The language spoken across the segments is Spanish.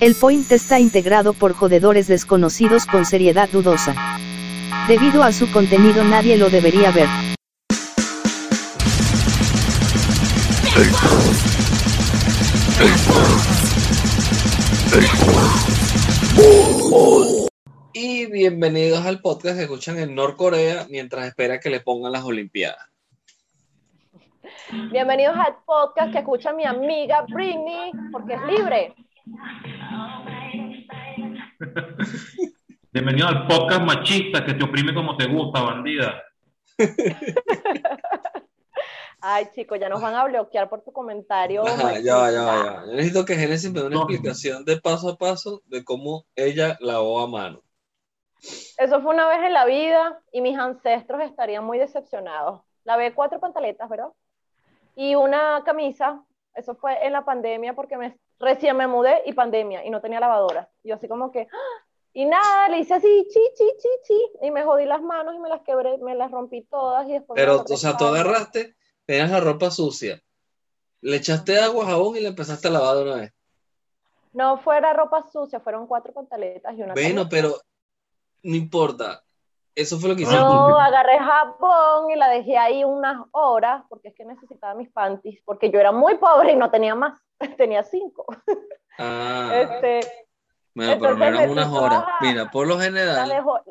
El point está integrado por jodedores desconocidos con seriedad dudosa. Debido a su contenido nadie lo debería ver. Y bienvenidos al podcast que escuchan en Norcorea mientras espera que le pongan las Olimpiadas. Bienvenidos al podcast que escucha mi amiga Britney, porque es libre. Bienvenido al podcast machista que te oprime como te gusta, bandida. Ay, chicos, ya nos van a bloquear por tu comentario. Ajá, ya, va, ya, va, ya. va. Yo necesito que Genesis me dé una No. explicación de paso a paso de cómo ella lavó a mano. Eso fue una vez en la vida y mis ancestros estarían muy decepcionados. Lavé cuatro pantaletas, ¿verdad? Y una camisa. Eso fue en la pandemia porque me, recién me mudé y pandemia y no tenía lavadora. Yo así como que, ¡ah! y nada, le hice así, chi, chi, chi, chi, y me jodí las manos y me las quebré, me las rompí todas y después Pero, o sea, tú agarraste, tenías la ropa sucia, le echaste agua, jabón y le empezaste a lavar de una vez. No fuera ropa sucia, fueron cuatro pantaletas y una Bueno, camisa. pero no importa. Eso fue lo que hiciste. No, agarré jabón y la dejé ahí unas horas porque es que necesitaba mis panties, porque yo era muy pobre y no tenía más, tenía cinco. Ah, Este, bueno, pero no eran unas horas. Mira, por lo las, general, dejo-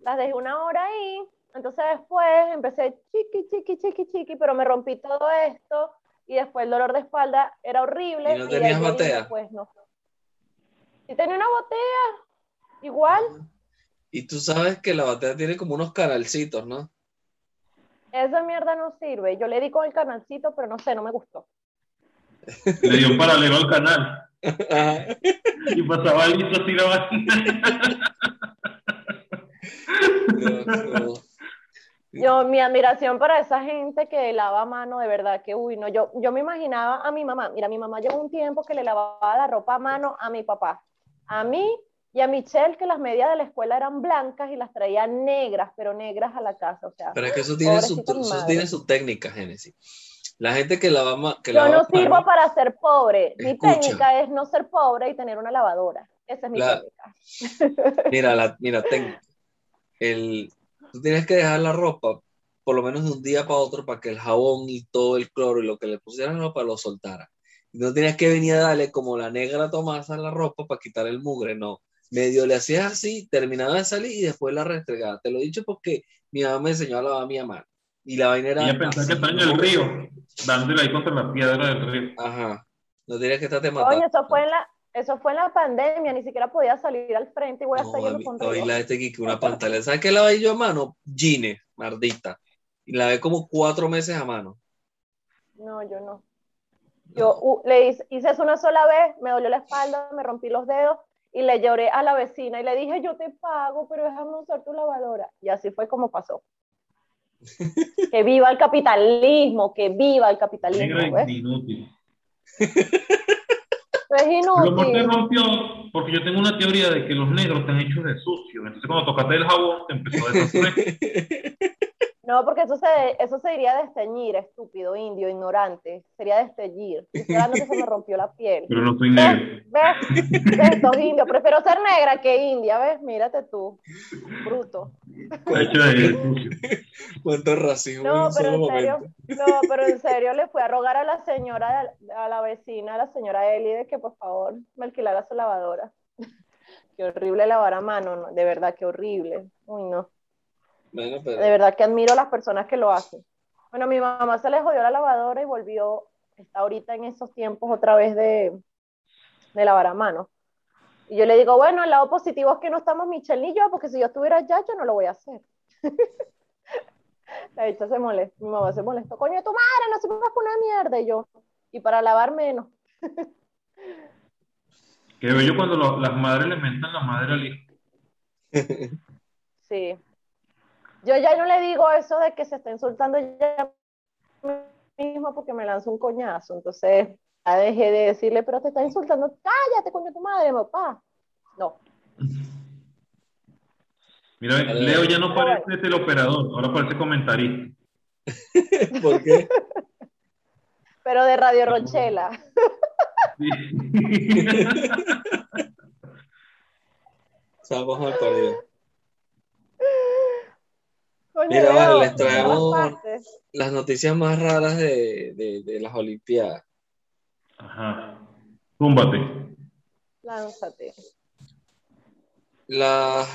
las dejé una hora ahí, entonces después empecé chiqui, chiqui, chiqui, chiqui, pero me rompí todo esto y después el dolor de espalda era horrible. ¿Y no tenías batea? Pues no. Y tenía una botella, igual. Y tú sabes que la batea tiene como unos canalcitos, ¿no? Esa mierda no sirve. Yo le di con el canalcito, pero no sé, no me gustó. Le dio un paralelo al canal Ajá. y pasaba listo así la. Yo, mi admiración para esa gente que lava a mano, de verdad que, uy, no, yo, yo me imaginaba a mi mamá, mira, mi mamá llevó un tiempo que le lavaba la ropa a mano a mi papá, a mí y a Michelle, que las medias de la escuela eran blancas y las traía negras, pero negras a la casa, o sea, Pero es que eso tiene su, mi eso tiene su técnica, Génesis. La gente que lava, ma- que yo lava no sirvo mano- para ser pobre, mi Escucha. técnica es no ser pobre y tener una lavadora, esa es mi La- técnica. Mira, la, mira, ten- el, tú tienes que dejar la ropa por lo menos de un día para otro para que el jabón y todo el cloro y lo que le pusieran la ropa lo soltara. No tenías que venir a darle como la negra Tomasa a la ropa para quitar el mugre, no. Medio le hacías así, terminaba de salir y después la restregaba. Te lo he dicho porque mi mamá me enseñó a lavar a mi mamá. Y la vaina era. Ella pensaba que está en el río, dándole ahí contra la piedra del río. Ajá. No tenías que estarte matando. Coño, eso fue en la, eso fue en la pandemia, ni siquiera podía salir al frente y voy a estar yendo con hoy la este que una pantalla. ¿Sabes qué lavé yo a mano? Gine, mardita. Y la ve como cuatro meses a mano. No, yo no. Yo uh, le hice, hice eso una sola vez, me dolió la espalda, me rompí los dedos y le lloré a la vecina y le dije, yo te pago, pero déjame usar tu lavadora. Y así fue como pasó. que viva el capitalismo, que viva el capitalismo. Negra ¿ves? inútil. Es Pero ¿por qué inútil. rompió? Porque yo tengo una teoría de que los negros están hechos de sucio. Entonces cuando tocaste el jabón te empezó a deshacer. No, porque eso se, eso se diría desteñir, estúpido, indio, ignorante. Sería desteñir. Estoy hablando que se me rompió la piel. Pero no soy negro. ¿Ves? ¿Ves? Estos indios. Prefiero ser negra que india, ¿ves? Mírate tú. Bruto. ¿Cuánto racismo No, pero en serio, momento? no, pero en serio le fui a rogar a la señora, a la vecina, a la señora Eli, de que por favor me alquilara su lavadora. Qué horrible lavar a mano, ¿no? de verdad, qué horrible. Uy, no. Bueno, pero De verdad que admiro a las personas que lo hacen. Bueno, mi mamá se le jodió la lavadora y volvió, está ahorita en esos tiempos otra vez de, de lavar a mano. Y yo le digo, bueno, el lado positivo es que no estamos Michelle ni yo, porque si yo estuviera allá, yo no lo voy a hacer. La dicha se molestó, mi mamá se molestó, coño, tu madre, no se me va a poner mierda. Y yo, y para lavar menos. Qué bello cuando lo- las madres le mentan la madre al hijo. Sí. Yo ya no le digo eso de que se está insultando ya mismo porque me lanza un coñazo. Entonces, ya dejé de decirle, pero te está insultando, cállate, coño, tu madre, papá. No. Mira, Leo ya no parece teleoperador, ahora parece comentarista. ¿por qué? Pero de Radio Rochela. Sí. Estamos perdidos. Coño, Mira, Leo, vale, les traemos-. Las noticias más raras de, de- de las Olimpiadas. Ajá. Túmbate. Lánzate. La,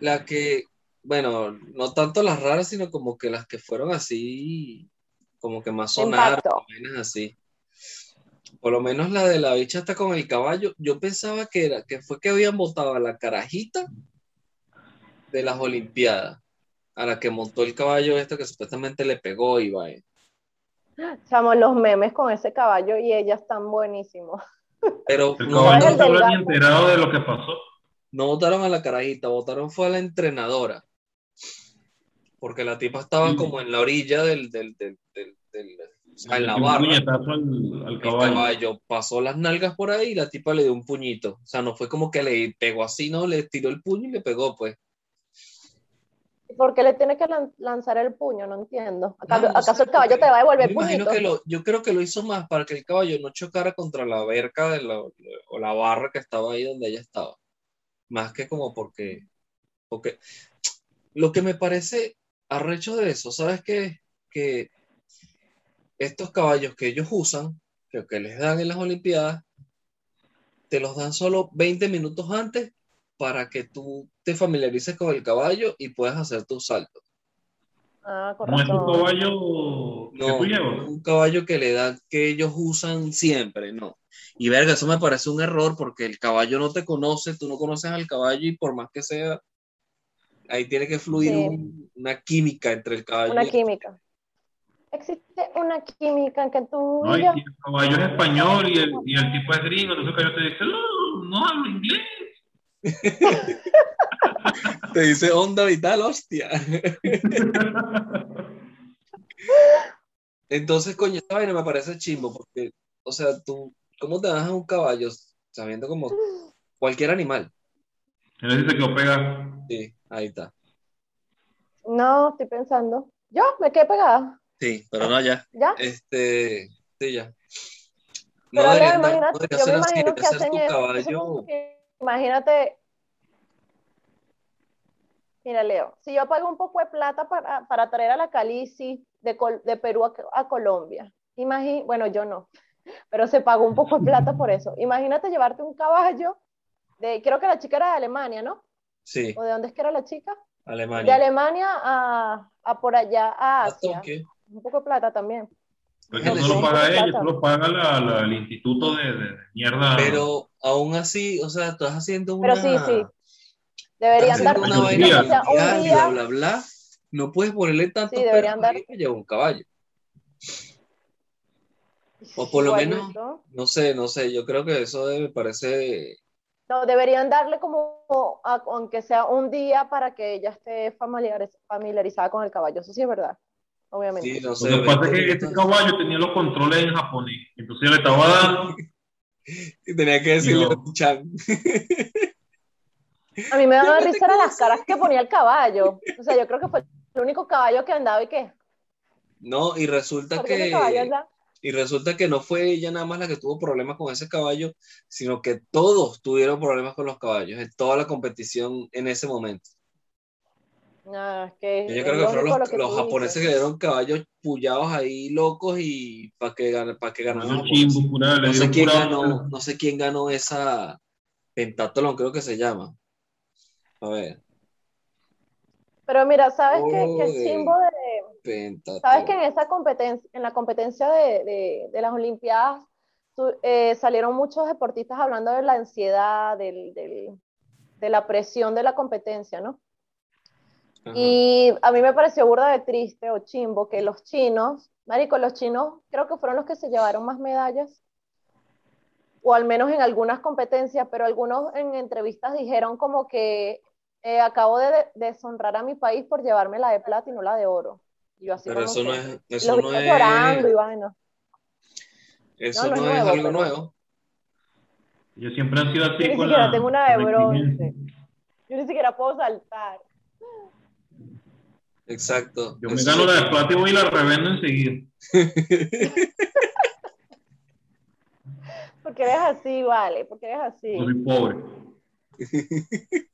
la que, bueno, no tanto las raras, sino como que las que fueron así, como que más sonaron, vainas así. Por lo menos la de la bicha está con el caballo. Yo pensaba que era, que fue que habían votado a la carajita de las Olimpiadas, a la que montó el caballo este que supuestamente le pegó y va. Chamo, los memes con ese caballo y ella están buenísimos. Pero El no, no se ni enterado de lo que pasó. no votaron a la carajita, votaron fue a la entrenadora. Porque la tipa estaba como en la orilla del, del, del, del- del- o sea, en la barra. al, El caballo. caballo pasó las nalgas por ahí y la tipa le dio un puñito. O sea, no fue como que le pegó así, no, le tiró el puño y le pegó, pues. ¿Por qué le tiene que lan- lanzar el puño? No entiendo. ¿Acaso, No, no acaso el caballo te va a devolver imagino puñito? que lo, yo creo que lo hizo más para que el caballo no chocara contra la verca de la, o la barra que estaba ahí donde ella estaba. Más que como porque, porque lo que me parece arrecho de eso, ¿sabes qué? Que estos caballos que ellos usan, que, que les dan en las Olimpiadas, te los dan solo 20 minutos antes para que tú te familiarices con el caballo y puedas hacer tus saltos. Ah, con No es un caballo que No, tú llevas. un caballo que le dan, que ellos usan siempre, no. Y verga, eso me parece un error porque el caballo no te conoce, tú no conoces al caballo y por más que sea, ahí tiene que fluir Sí. un- una química entre el caballo Una y química. Existe una química en que tú No, y yo. el caballo es español y el, y el tipo es gringo, entonces el caballo te dice, no, no hablo inglés. Te dice onda vital, hostia. Entonces, coño, esta vaina me parece chimbo porque, o sea, tú, ¿cómo te das a un caballo sabiendo como cualquier animal? Él dice que lo pega. Sí, ahí está. No, estoy pensando. Yo me quedé pegada. Sí, pero no, ya. ¿Ya? Este, sí, ya. No Pero no debería yo me ser así, imagino que hacen tu eso. caballo. Imagínate. Mira, Leo, si yo pago un poco de plata para, para traer a la Calici de, Col- de Perú a, a Colombia, imagi- bueno, yo no, pero se pagó un poco de plata por eso. Imagínate llevarte un caballo de, creo que la chica era de Alemania, ¿no? Sí, ¿O de dónde es que era la chica? De Alemania. Alemania a, a por allá a A Asia. Tokio. Un poco de plata también. Porque no lo sí. paga ella, Plata. tú lo paga la, la- el instituto de, de mierda. Pero aún así, o sea, estás haciendo Pero una, sí, sí. estás Deberían dar una un vaina día. o sea, un mundial, día. bla, bla, bla. No puedes ponerle tantos Sí, deberían dar- que lleva un caballo. O por lo menos-. No sé, no sé, yo creo que eso me parece No, deberían darle como, a- aunque sea un día para que ella esté familiariz- familiarizada con el caballo. Eso sí es verdad, obviamente. sí, no Lo que pasa es 20 que este caballo tenía los controles en japonés. Entonces le estaba dando. Y tenía que decirle No. Chan. A mí me daba risa las caras que ponía el caballo. O sea, yo creo que fue el único caballo que andaba y qué. No, y resulta que Y resulta que no fue ella nada más la que tuvo problemas con ese caballo, sino que todos tuvieron problemas con los caballos en toda la competición en ese momento. No, es que Yo creo que fueron los, lo japoneses que dieron caballos pullados ahí locos y para que, gan- pa' que ganaran. No sé quién pura- ganó, no sé quién ganó esa pentatlón, creo que se llama. A ver, Pero mira, ¿sabes qué? Que el chimbo de, pentatlón. Sabes que en esa competencia, en la competencia de, de- de las Olimpiadas, tu- eh, salieron muchos deportistas hablando de la ansiedad, del- del- de la presión de la competencia, ¿no? Ajá. Y a mí me pareció burda de triste o chimbo que los chinos, marico, los chinos creo que fueron los que se llevaron más medallas, o al menos en algunas competencias, pero algunos en entrevistas dijeron como que eh, acabo de deshonrar a mi país por llevarme la de plata y no la de oro. Y yo así Pero eso que- no es, eso los no es, llorando y vaina. eso No, no no es es nuevo, algo pero- nuevo. Ellos siempre han sido así Yo ni con siquiera la- tengo una de bronce. Yo ni siquiera puedo saltar. Exacto. Yo me Eso- gano la de plata y la revendo enseguida. Porque eres así, vale, porque eres así. Soy pobre.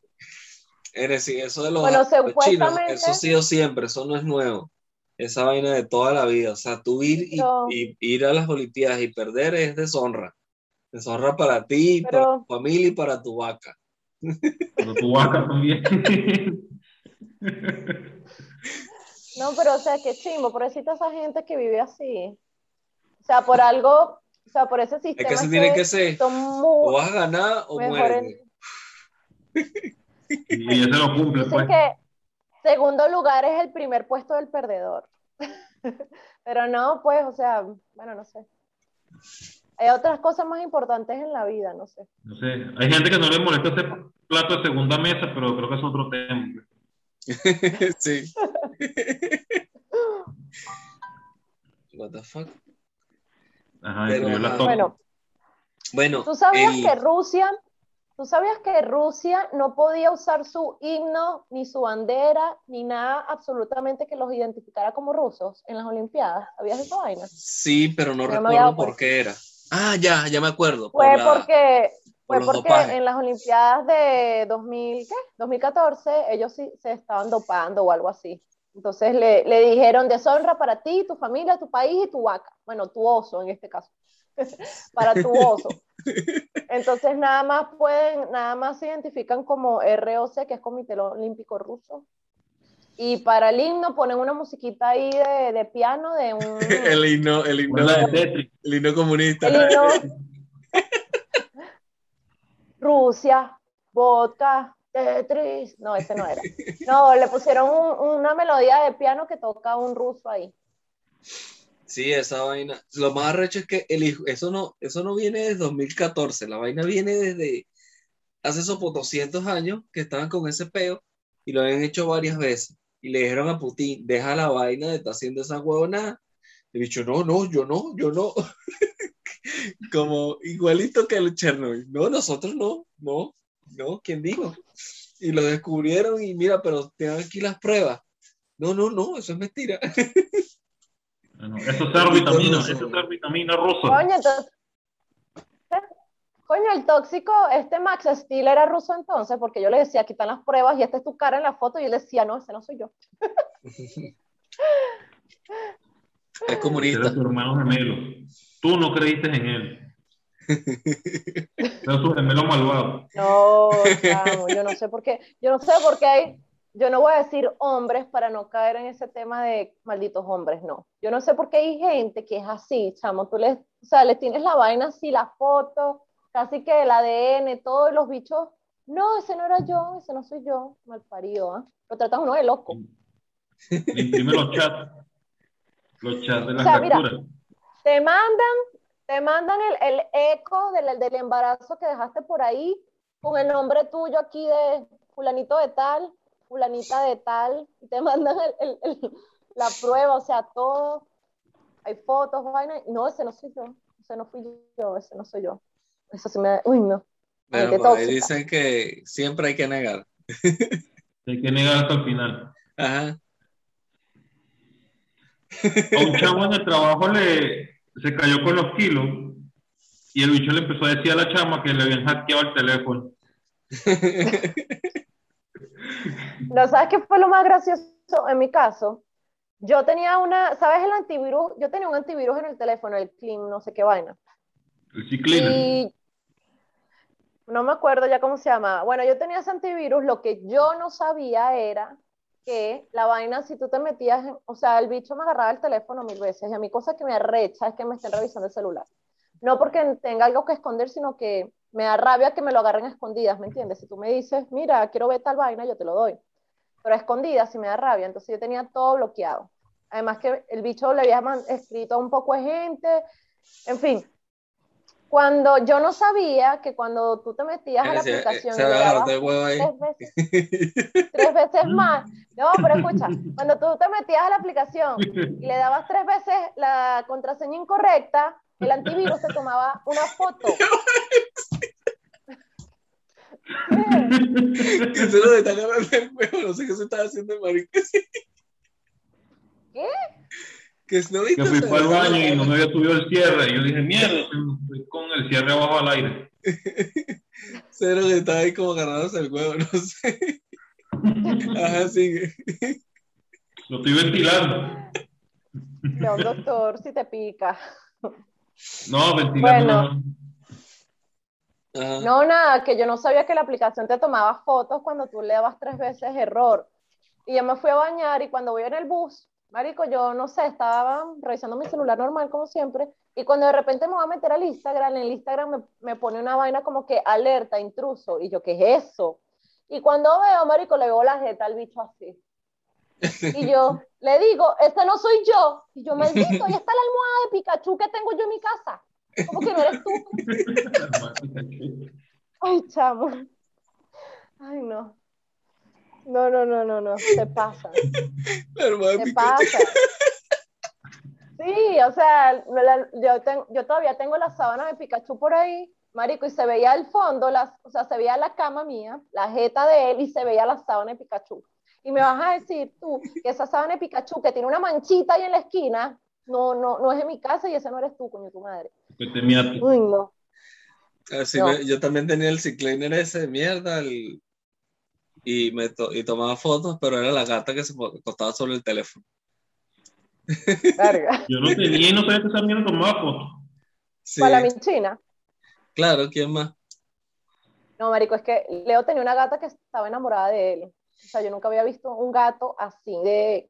Eres, sí, eso de los, Bueno, los chinos, eso ha sido siempre, eso no es nuevo. Esa vaina de toda la vida. O sea, tú ir, y, ir a las Olimpiadas y perder es deshonra. Deshonra para ti, para tu familia y para tu vaca. Pero tu vaca también. No, pero o sea, qué chimbo, pobrecita esa gente que vive así. O sea, por algo, o sea, por ese Es sistema que se tiene que ser, o vas a ganar o mejor mueres. y ella se lo cumple, Dicen pues. que segundo lugar es el primer puesto del perdedor. Pero no, pues, o sea, bueno, no sé. Hay otras cosas más importantes en la vida, no sé. No sé, hay gente que no le molesta ese plato de segunda mesa, pero creo que es otro tema. pues. sí. What the fuck? Ajá, Pero, la. Bueno, Bueno, ¿tú sabías el- que Rusia, tú sabías que Rusia no podía usar su himno, ni su bandera, ni nada absolutamente que los identificara como rusos en las Olimpiadas? ¿Sabías esa vaina? sí, pero no recuerdo por qué era. Ah, ya, ya me acuerdo. por Fue la- porque, por fue porque dopajes. en las Olimpiadas de 2000, ¿qué? 2014 ellos sí se estaban dopando o algo así. Entonces le, le dijeron deshonra para ti, tu familia, tu país y tu vaca. Bueno, tu oso en este caso. para tu oso. Entonces nada más pueden, nada más se identifican como ROC, que es Comité Olímpico Ruso. Y para el himno ponen una musiquita ahí de, de piano de un... el himno, el himno, el himno comunista. El himno. Rusia, vodka, Tetris. No, ese no era. No, le pusieron un- una melodía de piano que toca un ruso ahí. Sí, esa vaina. Lo más arrecho es que el hijo, eso no, eso no viene desde 2014, la vaina viene desde hace esos 200 años que estaban con ese peo y lo habían hecho varias veces. Y le dijeron a Putin, deja la vaina de estar haciendo esa huevonada. Y dicho, no, no, yo no, yo no. Como igualito que el Chernobyl. No, nosotros no, no, no, ¿quién dijo? Y lo descubrieron y mira, pero tengan aquí las pruebas. No, no, no, eso es mentira. Bueno, eso es ser vitamina, eso es ser vitamina rusa. Coño, entonces. Coño, el tóxico, este Max Steel era ruso entonces, porque yo le decía, aquí están las pruebas y esta es tu cara en la foto, y él decía, no, ese no soy yo. Es Era comunista. tu hermano gemelo. Tú no creíste en él. Era su gemelo malvado. No, chamo, yo no sé por qué, yo no sé por qué hay, yo no voy a decir hombres para no caer en ese tema de malditos hombres, no. Yo no sé por qué hay gente que es así, chamo, tú les, o sea, les tienes la vaina así, la foto, casi que el ADN, todos los bichos, no, ese no era yo, ese no soy yo, mal parido, ¿ah? Lo tratan uno de loco. Imprime los chats. Los chats de las O sea, mira. Te mandan, te mandan el, el eco del, del embarazo que dejaste por ahí, con el nombre tuyo aquí de fulanito de tal, fulanita de tal, y te mandan el- el- el- la prueba, o sea, todo. Hay fotos, vainas. No, ese no soy yo, ese no fui yo, ese no soy yo. Eso se me Uy, no. Por ahí tóxica. dicen que siempre hay que negar. Hay que negar hasta el final. Ajá. A un chamo en el trabajo le se cayó con los kilos y el bicho le empezó a decir a la chama que le habían hackeado el teléfono. No, ¿sabes qué fue lo más gracioso en mi caso? Yo tenía una, ¿sabes el antivirus? Yo tenía un antivirus en el teléfono, el Clean, no sé qué vaina. El ciclino. Y no me acuerdo ya cómo se llamaba. Bueno, yo tenía ese antivirus, lo que yo no sabía era que la vaina, si tú te metías, en- o sea, el bicho me agarraba el teléfono mil veces y a mí cosa que me arrecha es que me estén revisando el celular. No porque tenga algo que esconder, sino que me da rabia que me lo agarren a escondidas, ¿me entiendes? Si tú me dices, mira, quiero ver tal vaina, yo te lo doy. Pero a escondidas sí me da rabia, entonces yo tenía todo bloqueado. Además que el bicho le había escrito a un poco de gente, en fin. Cuando yo no sabía que cuando tú te metías a la Se, aplicación se tres veces, tres veces más. No, pero escucha, cuando tú te metías a la aplicación y le dabas tres veces la contraseña incorrecta, el antivirus te tomaba una foto. que se lo agarrando el huevo. No sé qué se está haciendo el marico. ¿Qué? Que no Que fui para el baño y no me había subido el cierre. Y yo dije, mierda, estoy con el cierre abajo al aire. Cero que estaba ahí como agarrándose el huevo, no sé. Ajá, sigue. Lo estoy ventilando. Un doctor si te pica. No, ventilando. Bueno. no. No, nada, que yo no sabía que la aplicación te tomaba fotos cuando tú le dabas tres veces error. Y yo me fui a bañar y cuando voy en el bus, marico, yo no sé, estaba revisando mi celular normal como siempre y cuando de repente me voy a meter al Instagram, en el Instagram me, me pone una vaina como que alerta, intruso. Y yo, ¿qué es eso? Y cuando veo, marico, le veo la jeta al bicho así. Y yo le digo, ese no soy yo. Y yo, maldito, ahí está la almohada de Pikachu que tengo yo en mi casa. ¿Cómo que no eres tú? Ay, chamo. Ay, no. No, no, no, no, no. Se pasa. La hermana Se pasa. Sí, o sea, la- yo, ten- yo todavía tengo la sábana de Pikachu por ahí, marico, y se veía al fondo, las, o sea, se veía la cama mía, la jeta de él, y se veía la sábana de Pikachu. Y me vas a decir tú que esa sábana de Pikachu que tiene una manchita ahí en la esquina, no, no, no es de mi casa y ese no eres tú, coño, tu madre. Uy, no. Así No. me- yo también tenía el cicliner ese de mierda el- y, me to- y tomaba fotos, pero era la gata que se acostaba sobre el teléfono. Verga. Yo no tenía y no sabía que esa mierda tomaba fotos. Sí, Para la china. claro, ¿quién más? No, marico, es que Leo tenía una gata que estaba enamorada de él. O sea, yo nunca había visto un gato así de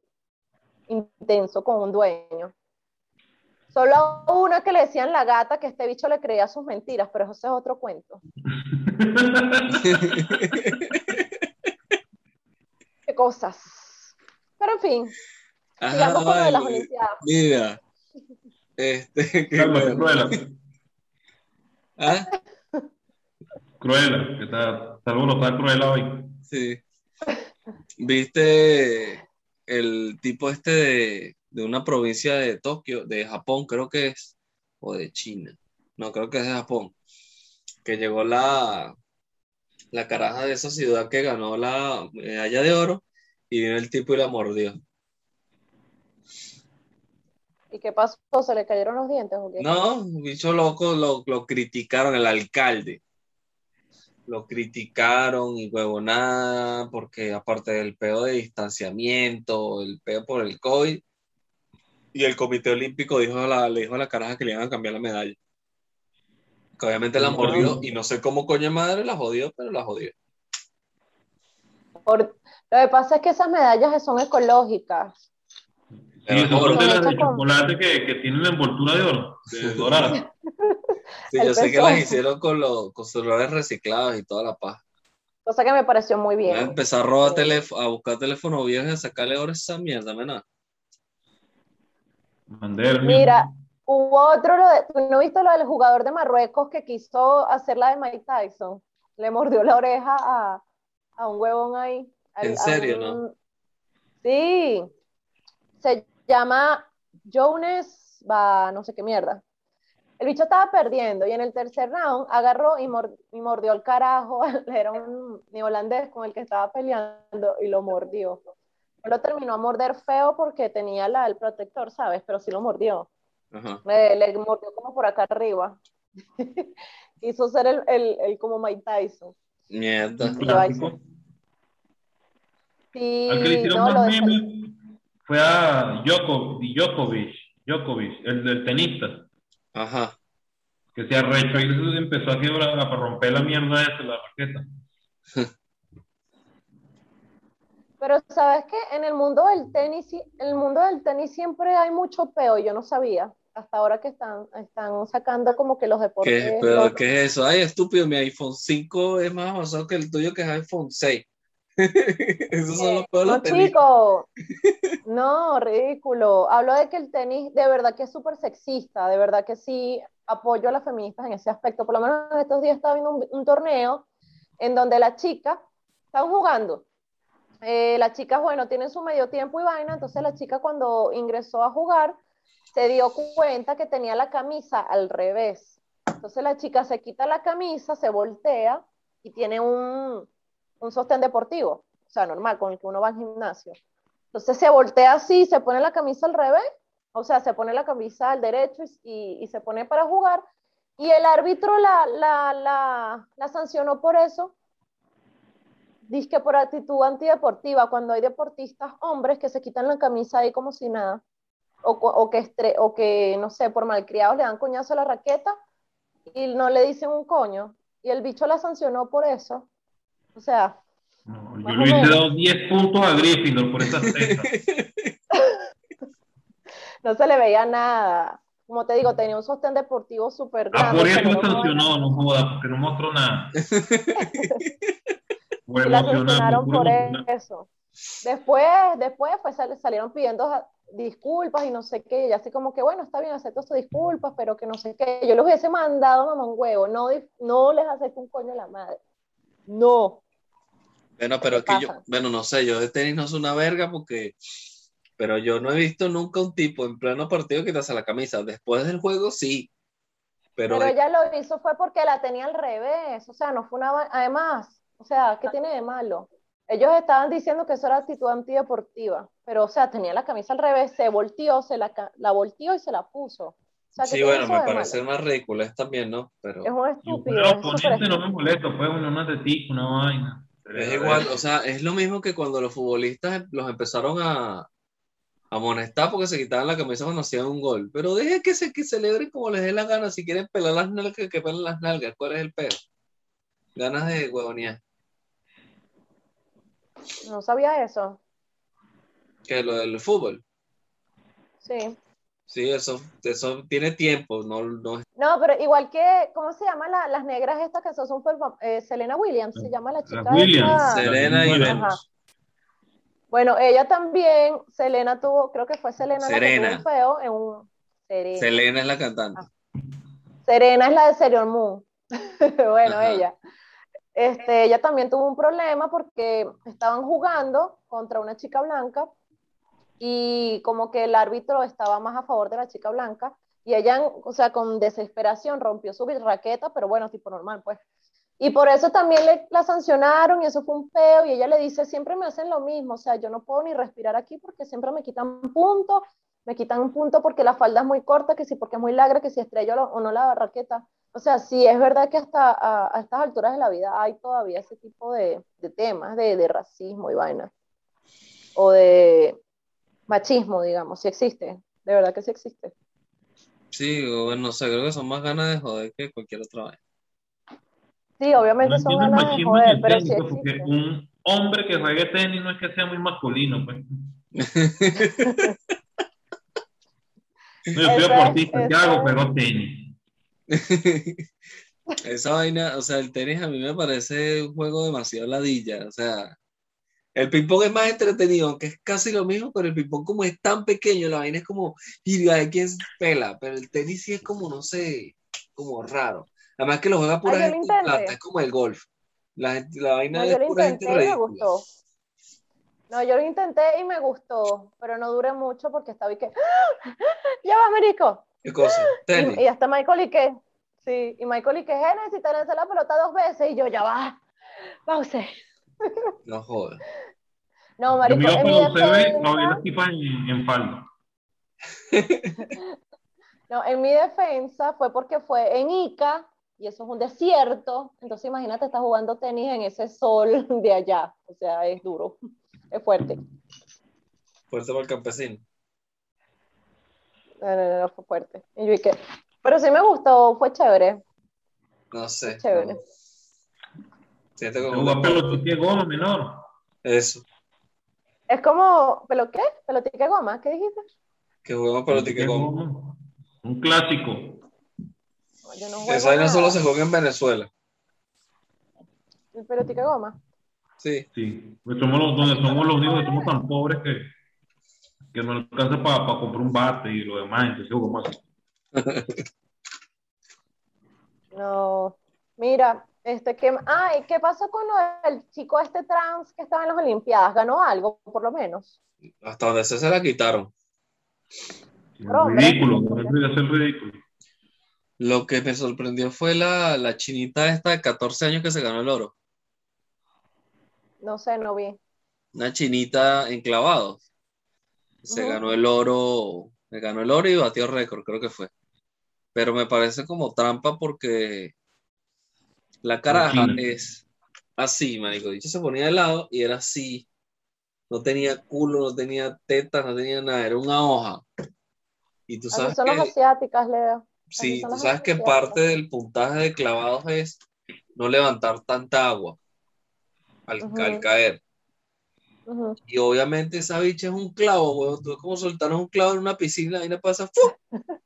intenso con un dueño. Solo una que le decían la gata que este bicho le creía sus mentiras, pero eso es otro cuento. Qué cosas. Pero en fin, Ajá, sigamos con lo de las. Olimpiadas. Mira, este, qué bueno. Cruella. ¿Ah? Cruella, que está, está alborotada Cruella hoy. Sí. ¿Viste el tipo este de, de una provincia de Tokio, de Japón, creo que es, o de China? No, creo que es de Japón. Que llegó la, la caraja de esa ciudad que ganó la medalla de oro y vino el tipo y la mordió. ¿Y qué pasó? ¿Se le cayeron los dientes o qué? No, bicho loco, lo, lo criticaron, el alcalde. Lo criticaron y huevonada, porque aparte del peo de distanciamiento, el peo por el COVID, y el Comité Olímpico dijo a la, le dijo a la caraja que le iban a cambiar la medalla. Que obviamente la mordió, y no sé cómo coño madre la jodió, pero la jodió. Por- Lo que pasa es que esas medallas son ecológicas. Sí, Pero esas son oro. de las de chocolate que, que tienen la envoltura de oro, de dorada. Sí, yo sé que las hicieron con, los con celulares reciclados y toda la paz. Cosa que me pareció muy Voy a bien. empezar a robar teléfono, a buscar teléfono viejo y a sacarle ahora esa mierda, mena. Mira, hubo otro, lo de, ¿tú no viste lo del jugador de Marruecos que quiso hacer la de Mike Tyson? Le mordió la oreja a, a un huevón ahí. ¿En a serio, un- no? Sí. Se llama Jones, va, no sé qué mierda. El bicho estaba perdiendo y en el tercer round agarró y, mor- y mordió el carajo. Era un neolandés con el que estaba peleando y lo mordió. No lo terminó a morder feo porque tenía la, el protector, ¿sabes? Pero sí lo mordió. Ajá. Le, le mordió como por acá arriba. Quiso ser el, el, el como Mike Tyson. Mierda. Un Y yo ahí clásico. Sí, Al que le hicieron no, más memes fue a Djokovic, Djokovic, Djokovic, el del tenista, Ajá. que se arrechó y empezó a quebrar, a romper la mierda esa, la raqueta. Pero sabes que en el mundo del tenis, el mundo del tenis siempre hay mucho peo, yo no sabía, hasta ahora que están, están sacando como que los deportes. ¿Qué, pero, ¿qué es eso? Ay, estúpido, mi iPhone 5 es más avanzado que el tuyo, que es iPhone 6. Esos son los peores No, chico, no, ridículo. Hablo de que el tenis de verdad que es súper sexista, de verdad que sí apoyo a las feministas en ese aspecto. Por lo menos en estos días estaba viendo un, un torneo en donde las chicas están jugando. Eh, las chicas, bueno, tienen su medio tiempo y vaina, entonces la chica cuando ingresó a jugar se dio cuenta que tenía la camisa al revés. Entonces la chica se quita la camisa, se voltea y tiene un, un sostén deportivo, o sea, normal, con el que uno va al gimnasio. Entonces se voltea así, se pone la camisa al revés, o sea, se pone la camisa al derecho y, se pone para jugar, Y el árbitro la, la, la, la sancionó por eso. Dice que por actitud antideportiva, cuando hay deportistas hombres que se quitan la camisa ahí como si nada, o que, estre- o que, no sé, por malcriados le dan coñazo a la raqueta y no le dicen un coño. Y el bicho la sancionó por eso. O sea, No, yo le hubiese dado 10 puntos a Gryffindor por esas tetas. no se le veía nada. Como te digo, tenía un sostén deportivo súper Ah, grande. por eso me sancionó, no joda, porque no mostró nada. Y la sancionaron por eso. Después, después pues, sal- salieron pidiendo disculpas y no sé qué, y así como que, bueno, está bien, acepto sus disculpas, pero que no sé qué. Yo les hubiese mandado mamá un huevo, no, no les acepto un coño a la madre. No. Bueno, pero es ¿Qué que yo, bueno, no sé, yo de tenis no soy una verga porque, pero yo no he visto nunca un tipo en pleno partido quitarse la camisa. Después del juego, sí. Pero, Pero ella lo hizo fue porque la tenía al revés, o sea, no fue una... Además, o sea, ¿qué tiene de malo? Ellos estaban diciendo que eso era actitud antideportiva, pero o sea, tenía la camisa al revés, se volteó, se la, la volteó y se la puso. O sea, ¿qué sí, bueno, me parece malo? una ridícula también, ¿no? Pero Es un estúpido. el es no me molesto, pues una, una tetica, una vaina. es igual, o sea, es lo mismo que cuando los futbolistas los empezaron a, a amonestar porque se quitaban la camisa cuando hacían un gol. Pero deje que se que celebren como les dé la gana. Si quieren pelar las nalgas, que pelen las nalgas. ¿Cuál es el pedo? Ganas de huevonear. No sabía eso. Que lo del fútbol. Sí. Sí, eso, eso tiene tiempo, no, no No, pero igual que, ¿cómo se llaman la- las negras estas que son súper fam- eh, Selena Williams, se llama la chica Williams. esta. Sí. Serena y Bueno. Venus. Bueno, ella también, Selena tuvo, creo que fue Selena, la que Serena. tuvo un feo en un... Serena. Selena es la cantante. Serena es la de Serial Moon. bueno, Ajá. ella. Este, ella también tuvo un problema porque estaban jugando contra una chica blanca y como que el árbitro estaba más a favor de la chica blanca y ella, o sea, con desesperación rompió su raqueta, pero bueno, tipo normal, pues. Y por eso también le, la sancionaron y eso fue un peo y ella le dice, siempre me hacen lo mismo, o sea, yo no puedo ni respirar aquí porque siempre me quitan un punto, me quitan un punto porque la falda es muy corta, que si porque es muy larga, que si estrello lo- o no la raqueta. O sea, sí es verdad que hasta a, estas alturas de la vida hay todavía ese tipo de, temas de, de racismo y vaina. O de machismo, digamos, sí existe, de verdad que sí existe. Sí, bueno, no sé, creo que son más ganas de joder que cualquier otra vez. Sí, obviamente No son ganas de joder, pero sí porque existe. un hombre que juegue tenis no es que sea muy masculino, pues. No, yo soy deportista, ¿qué hago? Pero tenis. Esa vaina, o sea, el tenis a mí me parece un juego demasiado ladilla. O sea, el ping-pong es más entretenido, aunque es casi lo mismo, pero el ping-pong como es tan pequeño, la vaina es como, y hay quien pela, pero el tenis sí es como, no sé, como raro. Además que lo juega pura Ah, gente plata, es como el golf. La, gente- la vaina No, es yo lo pura gente y me gustó. No, yo lo intenté y me gustó, pero no duré mucho porque estaba y que, ¡Ah! ya va, Marico. ¿Qué cosa? Tenis. Y, y hasta Michael y que, sí, y Michael y que, Genesis, te lancé la pelota dos veces y yo, ya va, pause. No jodas. No, Yo Marico, mi para UCB, no vi defensa, las tipas en, en falda. no, en mi defensa fue porque fue en Ica y eso es un desierto, entonces imagínate, estás jugando tenis en ese sol de allá, o sea, es duro, es fuerte. Fuerte para el campesino. No, no, no, no, fue fuerte. Y yo que, pero sí me gustó, fue chévere. No sé. Chévere. no. Como jugaba pelotita de goma menor. eso, Es como, ¿pero qué? ¿Pelotica de goma? ¿Qué dijiste? que jugamos con. goma. Un clásico. No, yo no Esa vaina nada. solo se juega en Venezuela. ¿El pelotica de goma? Sí. Sí, pues somos los, donde somos los únicos que somos tan pobres que, que no alcanza para comprar un bate y lo demás, entonces jugamos así. No. Mira, este que, ay, ¿qué pasó con del chico este trans que estaba en las Olimpiadas? ¿Ganó algo, por lo menos? Hasta donde se, se la quitaron. Ridículo, es ridículo. Lo que me sorprendió fue la, la chinita esta de 14 años que se ganó el oro. No sé, no vi. Una chinita en clavados. Se ganó el oro, se ganó el oro y batió récord, creo que fue. pero me parece como trampa porque la caraja es así, marico. Dicho se ponía de lado y era así. No tenía culo, no tenía tetas, no tenía nada, era una hoja. Y tú sabes son las que, asiáticas, Leo. sí, tú sabes que parte del puntaje de clavados es no levantar tanta agua al, caer. Y obviamente esa bicha es un clavo, weón. Tú es como soltar un clavo en una piscina y no pasa ¡fu!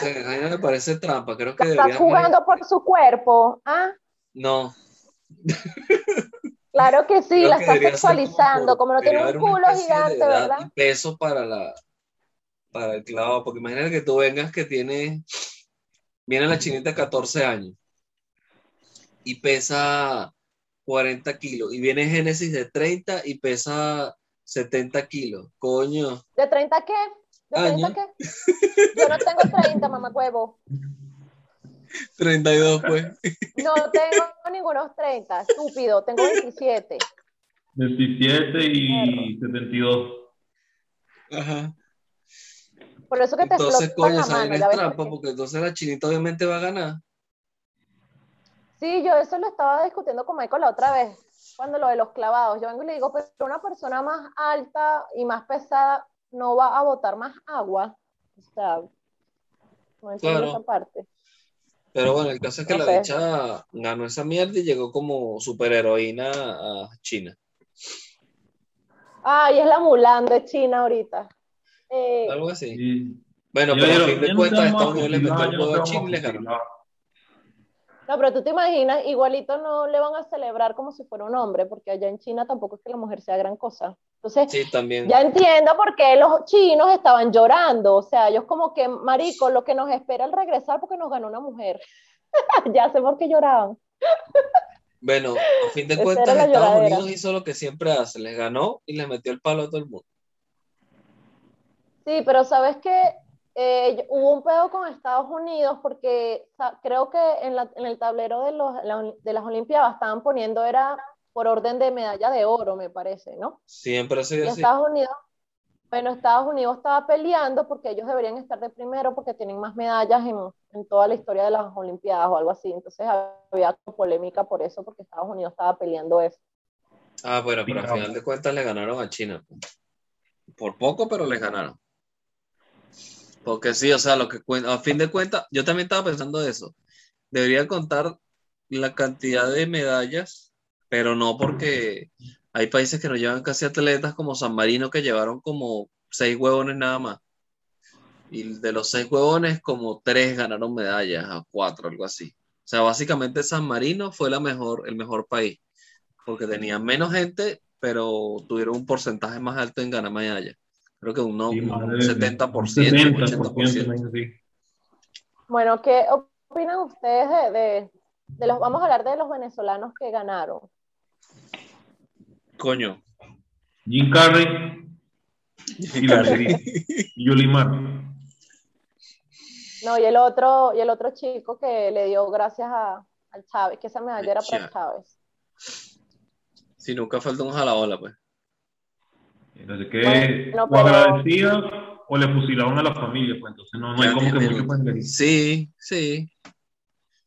Entonces, a mí no me parece trampa. Creo que Estás jugando por su cuerpo. Ah, No, claro que sí, creo la que ser sexualizando. por- Como no tiene un culo gigante, ¿verdad? Y peso para la para el clavo. Porque imagínate que tú vengas que tiene. Viene la chinita de 14 años y pesa 40 kilos. Y viene Génesis de 30 y pesa 70 kilos. Coño. ¿De 30 qué? ¿De 30 Años. qué? Yo no tengo 30, mamá huevo. 32, pues. No tengo ningunos 30, estúpido, tengo 27. 27 y 72. Ajá. Por eso que te Entonces, coño, ves trampa qué. porque entonces la chinita obviamente va a ganar. Sí, yo eso lo estaba discutiendo con Michael la otra vez, cuando lo de los clavados. Yo vengo y le digo, pero una persona más alta y más pesada no va a botar más agua. O sea, no entiendo Claro. esa parte. Pero bueno, el caso es que No la sé. bicha ganó esa mierda y llegó como superheroína a China. Ay, es la Mulan de China ahorita. Eh, Algo así. Sí. Bueno, Yo pero a fin de cuentas Estados Unidos le metió el huevo a China y vamos le a ganó. No, pero tú te imaginas, igualito no le van a celebrar como si fuera un hombre, porque allá en China tampoco es que la mujer sea gran cosa. Entonces, Sí, también. ya entiendo por qué los chinos estaban llorando. O sea, ellos como que, marico, lo que nos espera al regresar porque nos ganó una mujer. ya sé por qué lloraban. Bueno, a fin de cuentas Estados lloradera. Unidos hizo lo que siempre hace, les ganó y les metió el palo a todo el mundo. Sí, pero sabes que eh, hubo un pedo con Estados Unidos porque creo que en, la- en el tablero de, los, la- de las Olimpiadas estaban poniendo, era por orden de medalla de oro, me parece, ¿no? Siempre ha sido Y así. Estados Unidos, bueno, Estados Unidos estaba peleando porque ellos deberían estar de primero porque tienen más medallas en, en toda la historia de las Olimpiadas o algo así. Entonces había polémica por eso porque Estados Unidos estaba peleando eso. Ah, bueno, pero al final de cuentas le ganaron a China. Por poco, pero les ganaron. Porque sí, o sea, lo que a fin de cuentas, yo también estaba pensando eso. Debería contar la cantidad de medallas, pero no porque hay países que no llevan casi atletas como San Marino que llevaron como seis huevones nada más. Y de los seis huevones, como tres ganaron medallas, a cuatro, algo así. O sea, básicamente San Marino fue el mejor país porque tenían menos gente, pero tuvieron un porcentaje más alto en ganar medallas. Creo que un, no- Sí, un más de- 70%, un 70%, 80%. una así. Bueno, ¿qué opinan ustedes de, de, de los, vamos a hablar de los venezolanos que ganaron? Coño. Jim Carrey y la y Yolimar. No, y el otro, y el otro chico que le dio gracias a, al Chávez, que esa medalla era para Chávez. Chávez. Si nunca falta un jalabola, pues. Entonces, que Bueno, o pero- agradecida o le fusilaron a la familia, pues entonces no, no hay como que mucho. Sí, sí.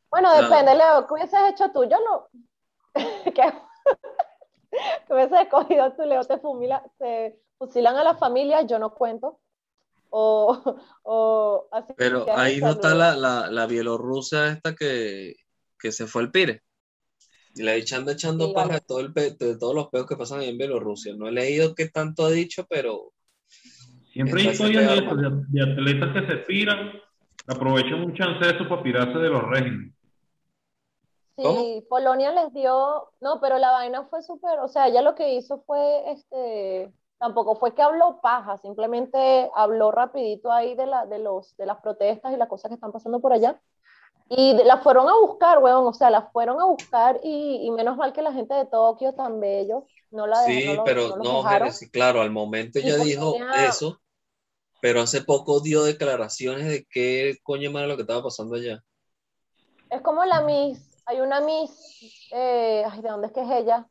Bueno, Claro. depende, Leo, ¿qué hubieses hecho tú? Yo no. ¿Qué? ¿Qué hubieses escogido tú, Leo? Te, fumila- te fusilan a la familia, yo no cuento. O, o así Pero ahí no está la, la, la bielorrusa esta que, que se fue al Pire. Y anda echando Sí, paja de, todo el pe- de todos los peos que pasan ahí en Bielorrusia. No he leído qué tanto ha dicho, pero Siempre hay historias de, de, de atletas que se piran, aprovechan un chance de eso para pirarse de los regímenes. Sí, ¿Cómo? Polonia les dio, no, pero la vaina fue súper, o sea, ella lo que hizo fue, este, tampoco fue que habló paja, simplemente habló rapidito ahí de, la, de, los, de las protestas y las cosas que están pasando por allá. Y las fueron a buscar, weón, o sea, las fueron a buscar y, y menos mal que la gente de Tokio, tan bello, no la dejó, sí, no lo- pero no no. Génesis, claro, al momento ella dijo eso, pero hace poco dio declaraciones de qué coño era lo que estaba pasando allá. Es como la Miss, hay una Miss, eh, ay, ¿de dónde es que es ella?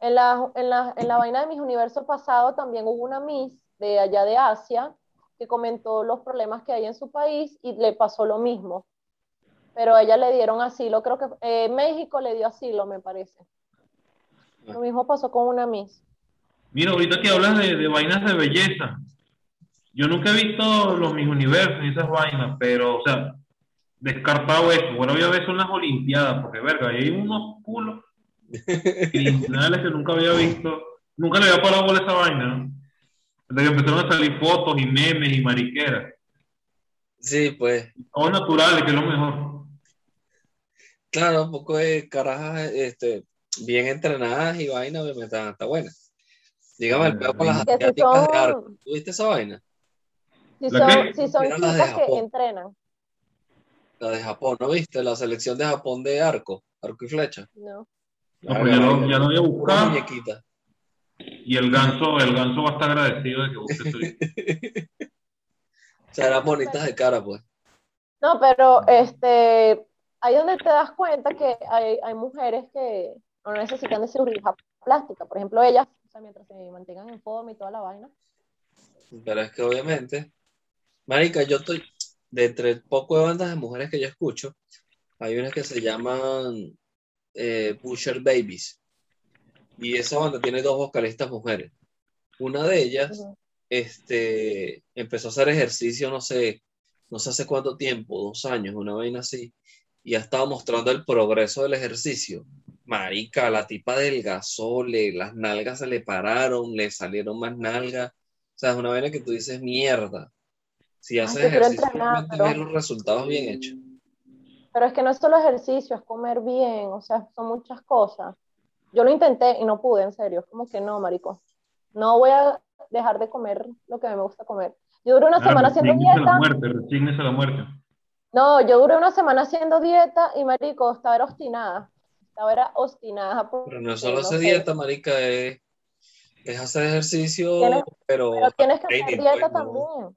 En la, en la, en la vaina de mis universo pasado también hubo una Miss de allá de Asia que comentó los problemas que hay en su país y le pasó lo mismo. Pero a ella le dieron asilo, creo que eh, México le dio asilo, me parece. Lo mismo pasó con una Miss. Mira, ahorita que hablas de, de vainas de belleza, yo nunca he visto los mis universos ni esas vainas, pero, o sea, descartado eso. Bueno, voy a ver son las Olimpiadas, porque verga, hay unos culos criminales que nunca había visto. Nunca le había parado bola esa vaina, ¿no? Desde que empezaron a salir fotos y memes y mariqueras. Sí, pues, O naturales, que es lo mejor. Claro, un poco de carajas este, bien entrenadas y vaina, me está, está buena. Dígame el peor con las Que si asiáticas de arco. ¿Tuviste esa vaina? Si ¿La son, si son Eran las de chicas que entrenan, La de Japón, ¿no viste? La selección de Japón de arco, arco y flecha. ¿no? No, pues ya, lo, ya lo voy a buscar. muñequita. Y el ganso, el ganso va a estar agradecido de que busque sea, eran bonitas de cara, pues. No, pero este, ahí donde te das cuenta que hay, hay mujeres que no necesitan de cirugía plástica. Por ejemplo, ellas, o sea, mientras se mantengan en forma y toda la vaina. Pero es que obviamente, Marica, yo estoy, de entre poco de bandas de mujeres que yo escucho, hay unas que se llaman eh, Pusher Babies. Y esa banda tiene dos vocalistas mujeres. Una de ellas Ujú. este, empezó a hacer ejercicio, no sé, no sé hace cuánto tiempo, dos años, una vaina así, y ha estado mostrando el progreso del ejercicio. Marica, la tipa adelgazó, le, las nalgas se le pararon, le salieron más nalgas. O sea, es una vaina que tú dices, mierda. Si haces quiero ejercicio, entrenar, realmente pero- ves los resultados bien hechos. Pero es que no es solo ejercicio, es comer bien, o sea, son muchas cosas. Yo lo intenté y no pude, en serio. Es como que no, marico. No voy a dejar de comer lo que a mí me gusta comer. Yo duré una Ah, semana haciendo dieta. la muerte, a la muerte. No, yo duré una semana haciendo dieta y marico, estaba era obstinada. Estaba era obstinada. Pero no solo no hacer sé, dieta, marica, es, es hacer ejercicio, Tienes- pero, Pero tienes que hacer dieta pues, ¿no? también.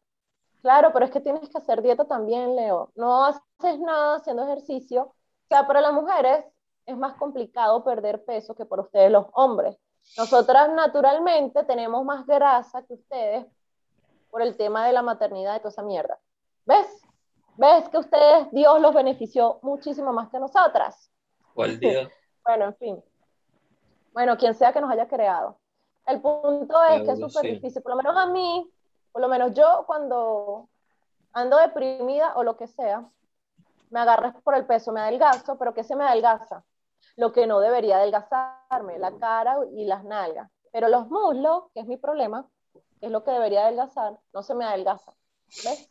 Claro, pero es que tienes que hacer dieta también, Leo. No haces nada haciendo ejercicio. O sea, para las mujeres es más complicado perder peso que para ustedes los hombres. Nosotras naturalmente tenemos más grasa que ustedes por el tema de la maternidad y toda esa mierda. ¿Ves? ¿Ves que ustedes, Dios los benefició muchísimo más que nosotras? ¿Cuál día? Bueno, en fin. Bueno, quien sea que nos haya creado. El punto es que es súper sí. difícil. Por lo menos a mí, por lo menos yo cuando ando deprimida o lo que sea, me agarras por el peso, me adelgazo, pero ¿qué se me adelgaza? Lo que no debería adelgazarme, la cara y las nalgas. Pero los muslos, que es mi problema, que es lo que debería adelgazar, no se me adelgaza. ¿Ves?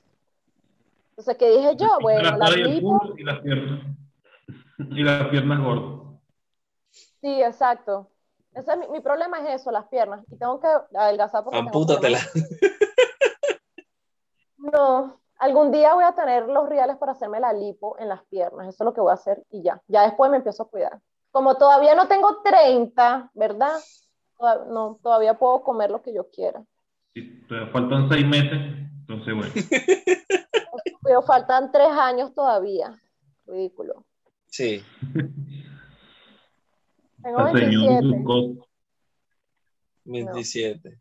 Entonces, ¿qué dije yo? Bueno, la la lipo, y las piernas. Y las piernas gordas. Sí, exacto. Ese es mi, mi problema es eso, las piernas. Y tengo que adelgazar porque Ampútatela. No, algún día voy a tener los reales para hacerme la lipo en las piernas. Eso es lo que voy a hacer y ya. Ya después me empiezo a cuidar. Como todavía no tengo 30, ¿verdad? No, todavía puedo comer lo que yo quiera. Sí, todavía faltan seis meses. Entonces, bueno. Pero faltan tres años todavía. Ridículo. Sí. Tengo El señor 27. Ducot. 27.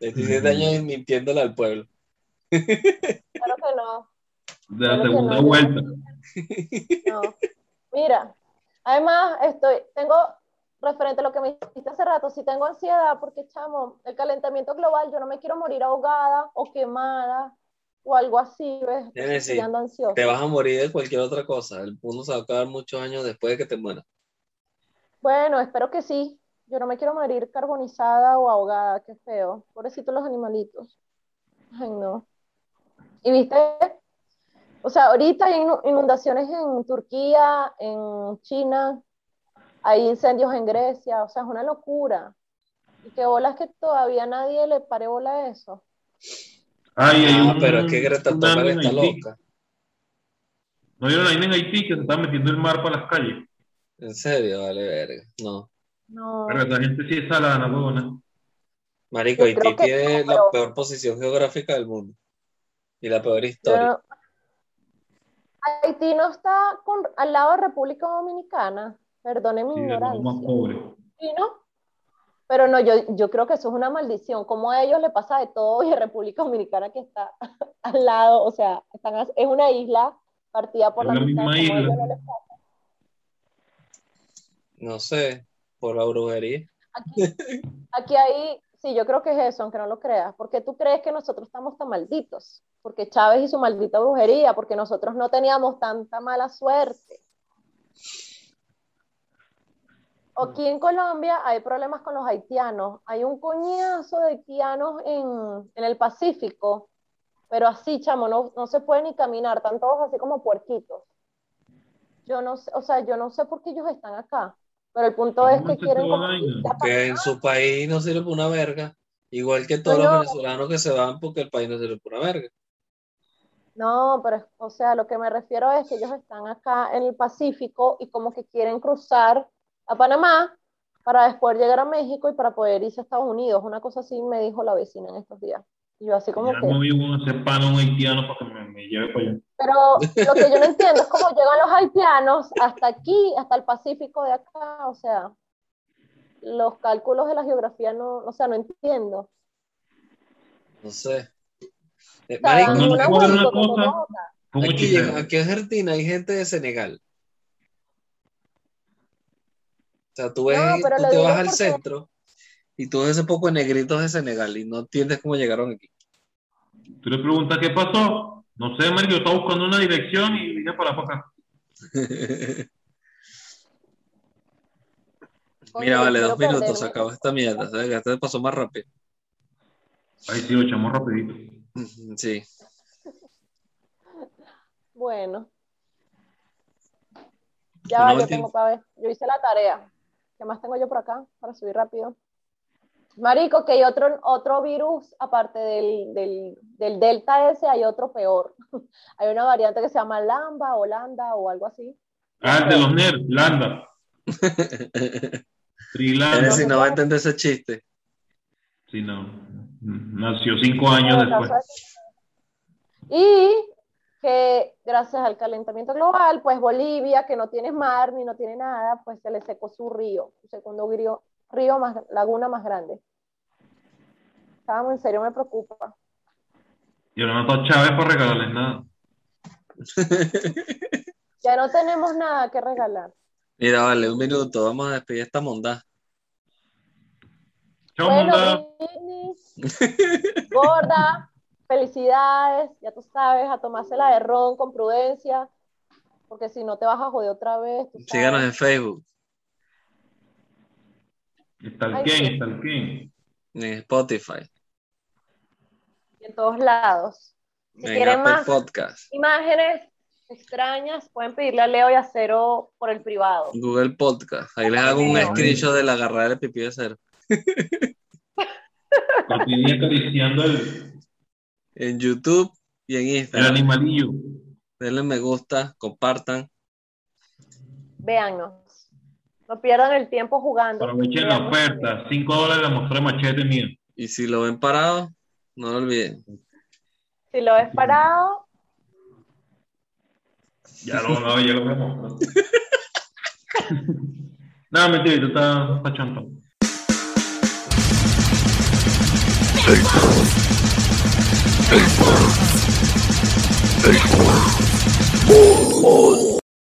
27 años mintiéndole al pueblo. Claro que no. De la Claro segunda no. vuelta. No. Mira, además, estoy, tengo, referente a lo que me dijiste hace rato, si tengo ansiedad, porque, chamo, el calentamiento global, yo no me quiero morir ahogada o quemada o algo así, ¿ves? Ando ansiosa. Te vas a morir de cualquier otra cosa. El mundo se va a acabar muchos años después de que te mueras. Bueno, espero que sí. Yo no me quiero morir carbonizada o ahogada, qué feo. Pobrecitos los animalitos. Ay, no. Y viste, o sea, ahorita hay inu- inundaciones en Turquía, en China, hay incendios en Grecia, o sea, es una locura. Y qué bolas que todavía nadie le pare bola a eso. Ay, hay Ah, un pero es que Greta Thunberg está Haití. loca. ¿No vieron ahí en Haití que se está metiendo el mar para las calles? En serio, vale, verga. No. No, Pero esa gente sí es salada, huevona. Marico, Yo Haití tiene no, la pero- peor posición geográfica del mundo. Y la peor historia. Haití no está con, al lado de República Dominicana. Perdone mi Sí, los más ignorancia. pobres. ¿Sí, no? Pero no, yo, yo creo que eso es una maldición. Como a ellos le pasa de todo y a República Dominicana que está al lado, o sea, están, a- es una isla partida por Es la la mitad. misma ellos isla. no les pasa. No sé, por la brujería. Aquí, aquí hay, sí, yo creo que es eso, aunque no lo creas. porque tú crees que nosotros estamos tan malditos? Porque Chávez y su maldita brujería, porque nosotros no teníamos tanta mala suerte. Aquí en Colombia hay problemas con los haitianos. Hay un coñazo de haitianos en, en el Pacífico, pero así, chamo, no, no se puede ni caminar, están todos así como puerquitos. Yo no sé, o sea, yo no sé por qué ellos están acá, pero el punto es ¿Cómo que quieren Que en su país no sirve una verga. Igual que todos No, los no. venezolanos que se van porque el país no sirve una verga. No, pero, o sea, lo que me refiero es que ellos están acá en el Pacífico y como que quieren cruzar a Panamá para después llegar a México y para poder irse a Estados Unidos. Una cosa así me dijo la vecina en estos días. Y yo así como Ya que... no vivo con ese pana un haitiano para que me, me lleve para allá. Pero lo que yo no entiendo es cómo llegan los haitianos hasta aquí, hasta el Pacífico de acá. O sea, los cálculos de la geografía no, o sea, no entiendo. No sé. Eh, O sea, marico, no, no, una como cosa. aquí, aquí en Argentina hay gente de Senegal. O sea, tú, ves, No, pero tú lo te digo vas al centro y tú ves ese poco de negritos de Senegal y no entiendes cómo llegaron aquí. Tú le preguntas qué pasó. No sé, Mario, yo estaba buscando una dirección y vine para acá. Mira, vale, dos minutos, se acabó esta mierda. ¿sabes? Este pasó más rápido. Ahí sí, lo echamos rapidito. Sí. Bueno. Ya va, yo tengo para ver. Yo hice la tarea. ¿Qué más tengo yo por acá para subir rápido? Marico, que hay otro, otro virus, aparte del, del, del Delta S, hay otro peor. hay una variante que se llama Lamba, Holanda o algo así. Ah, el de los nerds, Landa. Sri Es Landa. decir, no va a entender ese chiste. Sí, no. Nació cinco años después. Y que gracias al calentamiento global, pues Bolivia, que no tiene mar ni no tiene nada, pues se le secó su río, su segundo río, río más, laguna más grande. Chamo, en serio me preocupa. Y ahora no está Chávez para regalarles nada. Ya no tenemos nada que regalar. Mira, vale, un minuto, vamos a despedir esta mondad. Chao, Bueno, gorda, felicidades, ya tú sabes, a tomársela de ron con prudencia, porque si no te vas a joder otra vez. Síganos en Facebook, Está el Ay, Ken, sí. está el Ken. en Spotify, Y en todos lados. Si en quieren Apple más Podcast, imágenes extrañas, pueden pedirle a Leo y a Cero por el privado. Google Podcast. Ahí les hago un screenshot de la agarrada del pipí de cero. Lo acariciando el, En YouTube y en el Instagram. animalillo. Denle me gusta, compartan. Véannos. No pierdan el tiempo jugando. Aprovechen la oferta. 5 dólares la mostré machete mía. Y si lo ven parado, no lo olviden. Si lo ves parado, Ya lo no, ya lo vemos. Nada, mentira, tú estás está chantón. Oh,